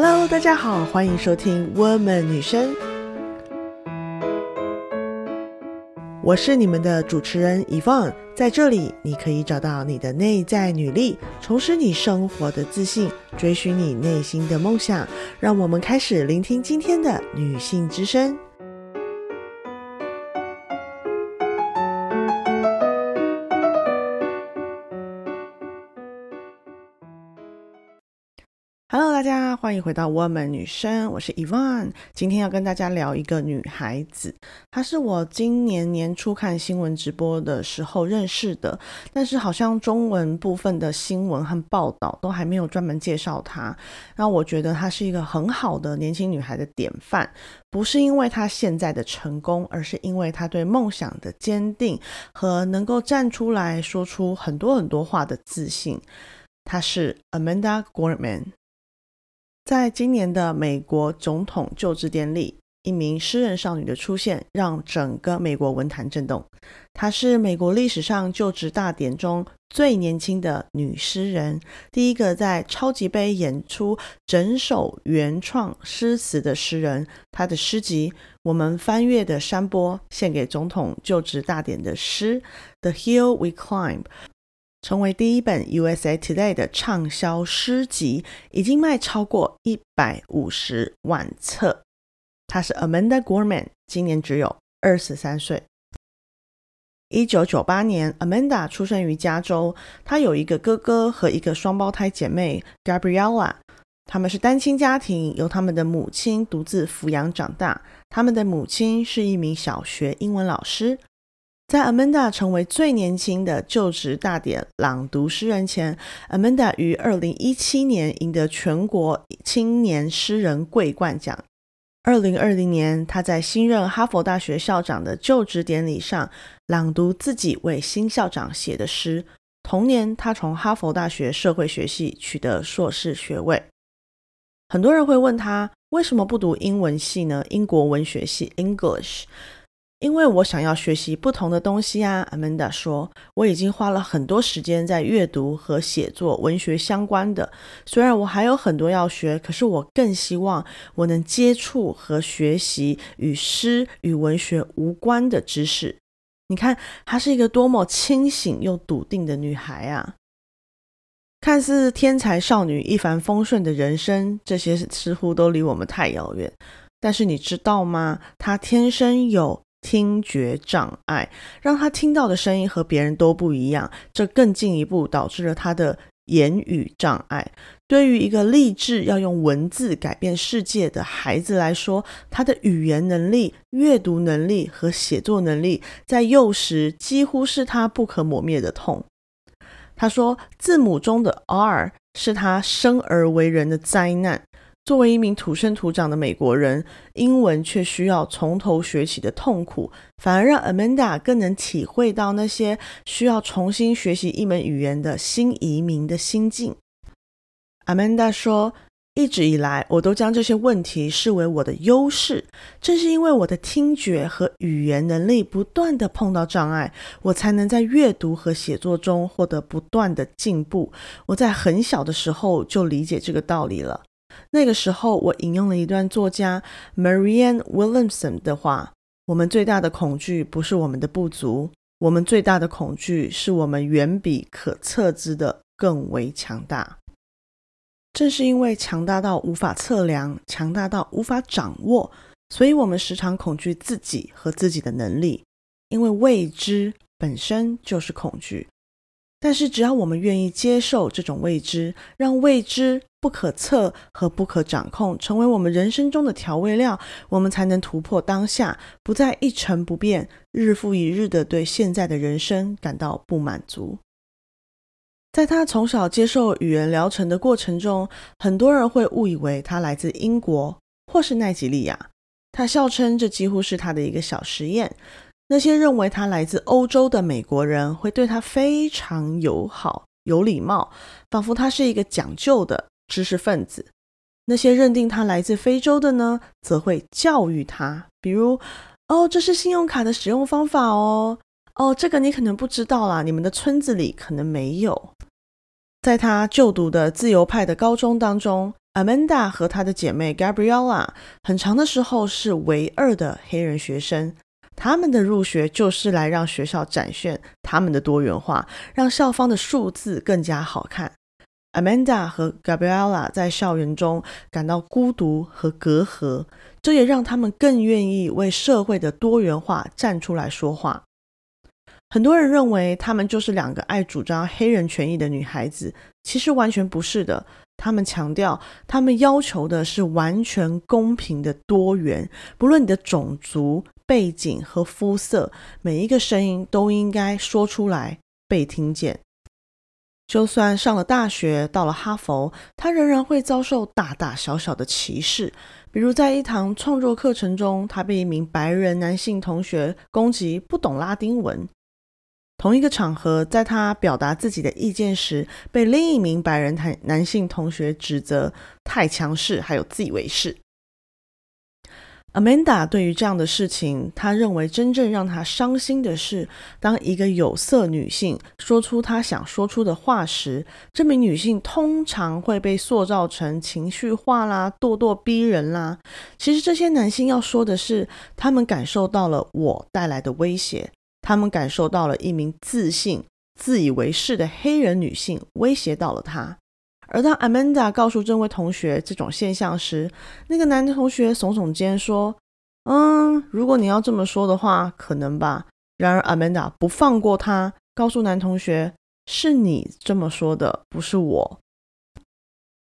Hello，大家好，欢迎收听《Woman 女生》，我是你们的主持人 y v o n 在这里你可以找到你的内在女力，重拾你生活的自信，追寻你内心的梦想。让我们开始聆听今天的女性之声。大家欢迎回到 Woman 女生，我是 Evan。今天要跟大家聊一个女孩子，她是我今年年初看新闻直播的时候认识的，但是好像中文部分的新闻和报道都还没有专门介绍她。让我觉得她是一个很好的年轻女孩的典范，不是因为她现在的成功，而是因为她对梦想的坚定和能够站出来说出很多很多话的自信。她是 Amanda Gorman。在今年的美国总统就职典礼，一名诗人少女的出现让整个美国文坛震动。她是美国历史上就职大典中最年轻的女诗人，第一个在超级杯演出整首原创诗词的诗人。她的诗集《我们翻越的山坡》献给总统就职大典的诗，《The Hill We Climb》。成为第一本 USA Today 的畅销诗集，已经卖超过一百五十万册。她是 Amanda Gorman，今年只有二十三岁。一九九八年，Amanda 出生于加州，她有一个哥哥和一个双胞胎姐妹 Gabriella。他们是单亲家庭，由他们的母亲独自抚养长大。他们的母亲是一名小学英文老师。在 Amanda 成为最年轻的就职大典朗读诗人前，Amanda 于二零一七年赢得全国青年诗人桂冠奖。二零二零年，他在新任哈佛大学校长的就职典礼上朗读自己为新校长写的诗。同年，他从哈佛大学社会学系取得硕士学位。很多人会问他为什么不读英文系呢？英国文学系 （English）。因为我想要学习不同的东西啊，Amanda 说，我已经花了很多时间在阅读和写作文学相关的。虽然我还有很多要学，可是我更希望我能接触和学习与诗与文学无关的知识。你看，她是一个多么清醒又笃定的女孩啊！看似天才少女、一帆风顺的人生，这些似乎都离我们太遥远。但是你知道吗？她天生有。听觉障碍让他听到的声音和别人都不一样，这更进一步导致了他的言语障碍。对于一个立志要用文字改变世界的孩子来说，他的语言能力、阅读能力和写作能力在幼时几乎是他不可磨灭的痛。他说，字母中的 R 是他生而为人的灾难。作为一名土生土长的美国人，英文却需要从头学起的痛苦，反而让 Amanda 更能体会到那些需要重新学习一门语言的新移民的心境。Amanda 说：“一直以来，我都将这些问题视为我的优势。正是因为我的听觉和语言能力不断的碰到障碍，我才能在阅读和写作中获得不断的进步。我在很小的时候就理解这个道理了。”那个时候，我引用了一段作家 Marianne Williamson 的话：“我们最大的恐惧不是我们的不足，我们最大的恐惧是我们远比可测知的更为强大。正是因为强大到无法测量，强大到无法掌握，所以我们时常恐惧自己和自己的能力，因为未知本身就是恐惧。但是，只要我们愿意接受这种未知，让未知。”不可测和不可掌控成为我们人生中的调味料，我们才能突破当下，不再一成不变，日复一日的对现在的人生感到不满足。在他从小接受语言疗程的过程中，很多人会误以为他来自英国或是奈及利亚。他笑称这几乎是他的一个小实验。那些认为他来自欧洲的美国人会对他非常友好、有礼貌，仿佛他是一个讲究的。知识分子，那些认定他来自非洲的呢，则会教育他，比如，哦，这是信用卡的使用方法哦，哦，这个你可能不知道啦，你们的村子里可能没有。在他就读的自由派的高中当中，Amanda 和她的姐妹 Gabriella 很长的时候是唯二的黑人学生。他们的入学就是来让学校展现他们的多元化，让校方的数字更加好看。Amanda 和 Gabriella 在校园中感到孤独和隔阂，这也让他们更愿意为社会的多元化站出来说话。很多人认为他们就是两个爱主张黑人权益的女孩子，其实完全不是的。他们强调，他们要求的是完全公平的多元，不论你的种族背景和肤色，每一个声音都应该说出来，被听见。就算上了大学，到了哈佛，他仍然会遭受大大小小的歧视。比如在一堂创作课程中，他被一名白人男性同学攻击不懂拉丁文。同一个场合，在他表达自己的意见时，被另一名白人男男性同学指责太强势，还有自以为是。Amanda 对于这样的事情，他认为真正让他伤心的是，当一个有色女性说出她想说出的话时，这名女性通常会被塑造成情绪化啦、咄咄逼人啦。其实这些男性要说的是，他们感受到了我带来的威胁。他们感受到了一名自信、自以为是的黑人女性威胁到了他。而当 Amanda 告诉这位同学这种现象时，那个男同学耸耸肩说：“嗯，如果你要这么说的话，可能吧。”然而 Amanda 不放过他，告诉男同学：“是你这么说的，不是我。”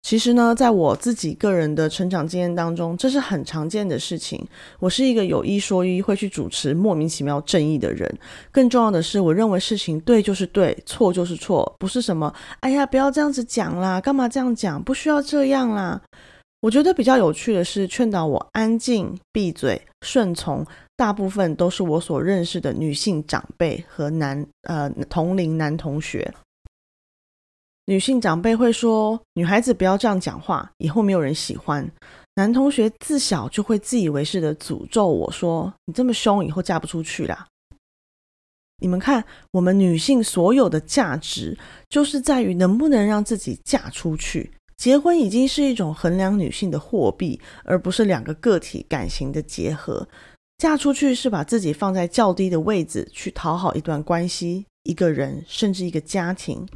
其实呢，在我自己个人的成长经验当中，这是很常见的事情。我是一个有一说一，会去主持莫名其妙正义的人。更重要的是，我认为事情对就是对，错就是错，不是什么哎呀，不要这样子讲啦，干嘛这样讲？不需要这样啦。我觉得比较有趣的是，劝导我安静、闭嘴、顺从，大部分都是我所认识的女性长辈和男呃同龄男同学。女性长辈会说：“女孩子不要这样讲话，以后没有人喜欢。”男同学自小就会自以为是的诅咒我说：“你这么凶，以后嫁不出去啦。”你们看，我们女性所有的价值，就是在于能不能让自己嫁出去。结婚已经是一种衡量女性的货币，而不是两个个体感情的结合。嫁出去是把自己放在较低的位置，去讨好一段关系、一个人，甚至一个家庭。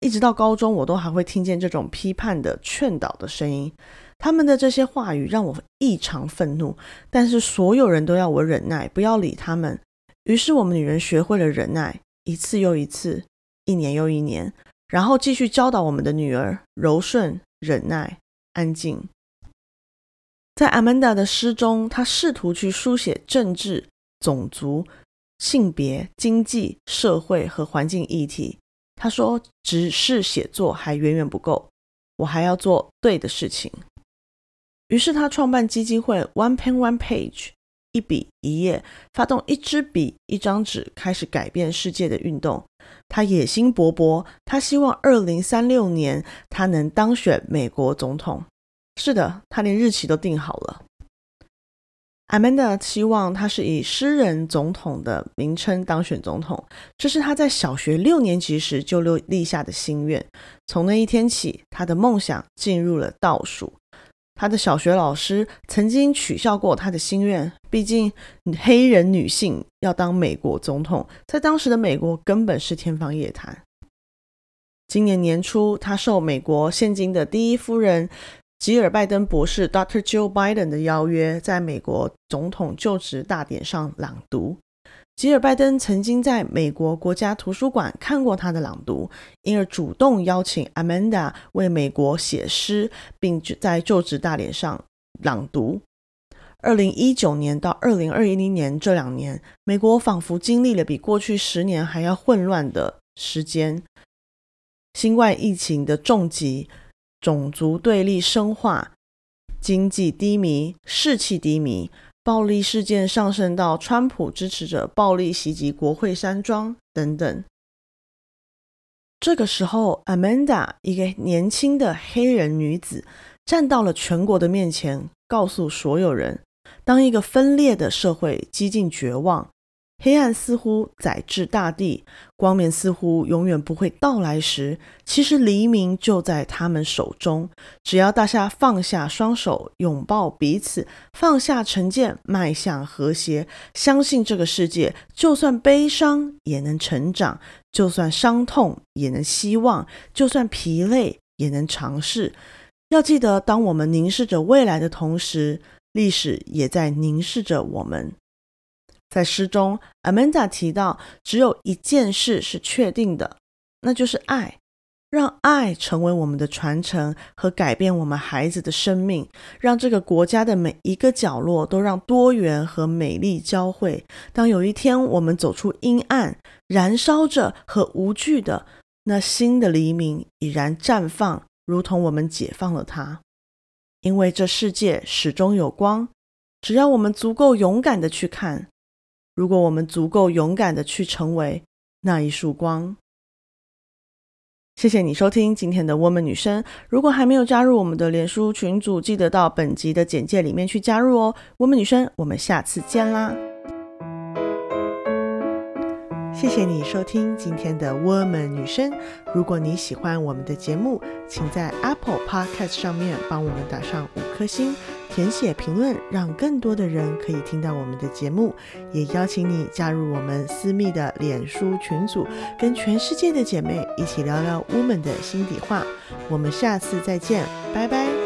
一直到高中，我都还会听见这种批判的劝导的声音。他们的这些话语让我异常愤怒，但是所有人都要我忍耐，不要理他们。于是我们女人学会了忍耐，一次又一次，一年又一年，然后继续教导我们的女儿柔顺、忍耐、安静。在 Amanda 的诗中，她试图去书写政治、种族、性别、经济、社会和环境议题。他说：“只是写作还远远不够，我还要做对的事情。”于是他创办基金会 One Pen One Page，一笔一页，发动一支笔一张纸，开始改变世界的运动。他野心勃勃，他希望二零三六年他能当选美国总统。是的，他连日期都定好了。Amanda 希望他是以诗人总统的名称当选总统，这是他在小学六年级时就立立下的心愿。从那一天起，他的梦想进入了倒数。他的小学老师曾经取笑过他的心愿，毕竟黑人女性要当美国总统，在当时的美国根本是天方夜谭。今年年初，他受美国现今的第一夫人。吉尔拜登博士 （Dr. Joe Biden） 的邀约，在美国总统就职大典上朗读。吉尔拜登曾经在美国国家图书馆看过他的朗读，因而主动邀请 Amanda 为美国写诗，并在就职大典上朗读。二零一九年到二零二一年这两年，美国仿佛经历了比过去十年还要混乱的时间，新冠疫情的重击。种族对立深化，经济低迷，士气低迷，暴力事件上升到川普支持者暴力袭击国会山庄等等。这个时候，Amanda 一个年轻的黑人女子站到了全国的面前，告诉所有人：当一个分裂的社会几近绝望，黑暗似乎载至大地，光明似乎永远不会到来时，其实黎明就在他们手中。只要大家放下双手，拥抱彼此，放下成见，迈向和谐，相信这个世界，就算悲伤也能成长，就算伤痛也能希望，就算疲累也能尝试。要记得，当我们凝视着未来的同时，历史也在凝视着我们。在诗中，Amanda 提到，只有一件事是确定的，那就是爱。让爱成为我们的传承和改变我们孩子的生命，让这个国家的每一个角落都让多元和美丽交汇。当有一天我们走出阴暗，燃烧着和无惧的那新的黎明已然绽放，如同我们解放了它。因为这世界始终有光，只要我们足够勇敢的去看。如果我们足够勇敢的去成为那一束光，谢谢你收听今天的 Woman 女生。如果还没有加入我们的脸书群组，记得到本集的简介里面去加入哦。Woman 女生，我们下次见啦！谢谢你收听今天的 Woman 女生。如果你喜欢我们的节目，请在 Apple Podcast 上面帮我们打上五颗星。填写评论，让更多的人可以听到我们的节目，也邀请你加入我们私密的脸书群组，跟全世界的姐妹一起聊聊 woman 的心底话。我们下次再见，拜拜。